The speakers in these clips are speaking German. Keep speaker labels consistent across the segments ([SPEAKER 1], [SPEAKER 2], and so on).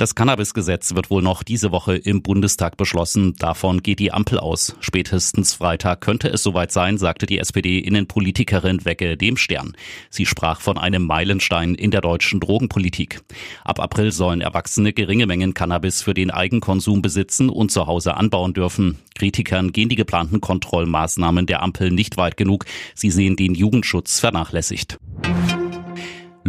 [SPEAKER 1] Das Cannabis-Gesetz wird wohl noch diese Woche im Bundestag beschlossen. Davon geht die Ampel aus. Spätestens Freitag könnte es soweit sein, sagte die SPD-Innenpolitikerin Wecke dem Stern. Sie sprach von einem Meilenstein in der deutschen Drogenpolitik. Ab April sollen Erwachsene geringe Mengen Cannabis für den Eigenkonsum besitzen und zu Hause anbauen dürfen. Kritikern gehen die geplanten Kontrollmaßnahmen der Ampel nicht weit genug. Sie sehen den Jugendschutz vernachlässigt.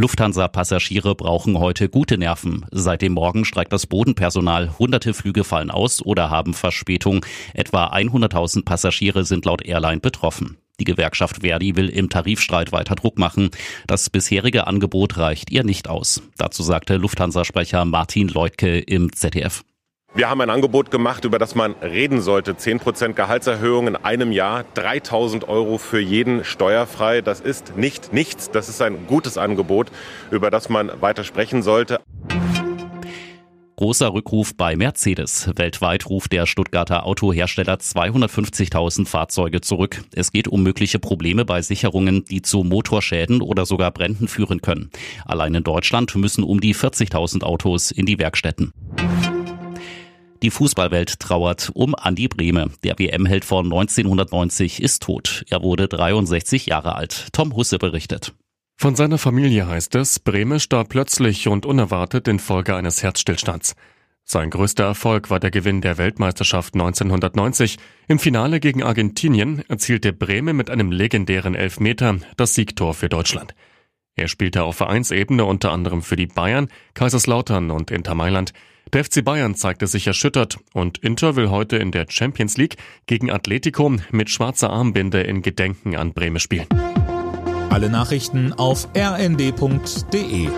[SPEAKER 1] Lufthansa-Passagiere brauchen heute gute Nerven. Seit dem Morgen streikt das Bodenpersonal. Hunderte Flüge fallen aus oder haben Verspätung. Etwa 100.000 Passagiere sind laut Airline betroffen. Die Gewerkschaft Verdi will im Tarifstreit weiter Druck machen. Das bisherige Angebot reicht ihr nicht aus. Dazu sagte Lufthansa-Sprecher Martin Leutke im ZDF.
[SPEAKER 2] Wir haben ein Angebot gemacht, über das man reden sollte. 10% Gehaltserhöhung in einem Jahr, 3000 Euro für jeden steuerfrei. Das ist nicht nichts. Das ist ein gutes Angebot, über das man weiter sprechen sollte.
[SPEAKER 1] Großer Rückruf bei Mercedes. Weltweit ruft der Stuttgarter Autohersteller 250.000 Fahrzeuge zurück. Es geht um mögliche Probleme bei Sicherungen, die zu Motorschäden oder sogar Bränden führen können. Allein in Deutschland müssen um die 40.000 Autos in die Werkstätten. Die Fußballwelt trauert um Andi Brehme. Der WM-Held von 1990 ist tot. Er wurde 63 Jahre alt. Tom Husse berichtet.
[SPEAKER 3] Von seiner Familie heißt es, Brehme starb plötzlich und unerwartet infolge eines Herzstillstands. Sein größter Erfolg war der Gewinn der Weltmeisterschaft 1990. Im Finale gegen Argentinien erzielte Brehme mit einem legendären Elfmeter das Siegtor für Deutschland. Er spielte auf Vereinsebene unter anderem für die Bayern, Kaiserslautern und Inter Mailand. Der FC Bayern zeigte sich erschüttert und Inter will heute in der Champions League gegen Atletico mit schwarzer Armbinde in Gedenken an Breme spielen.
[SPEAKER 4] Alle Nachrichten auf rnd.de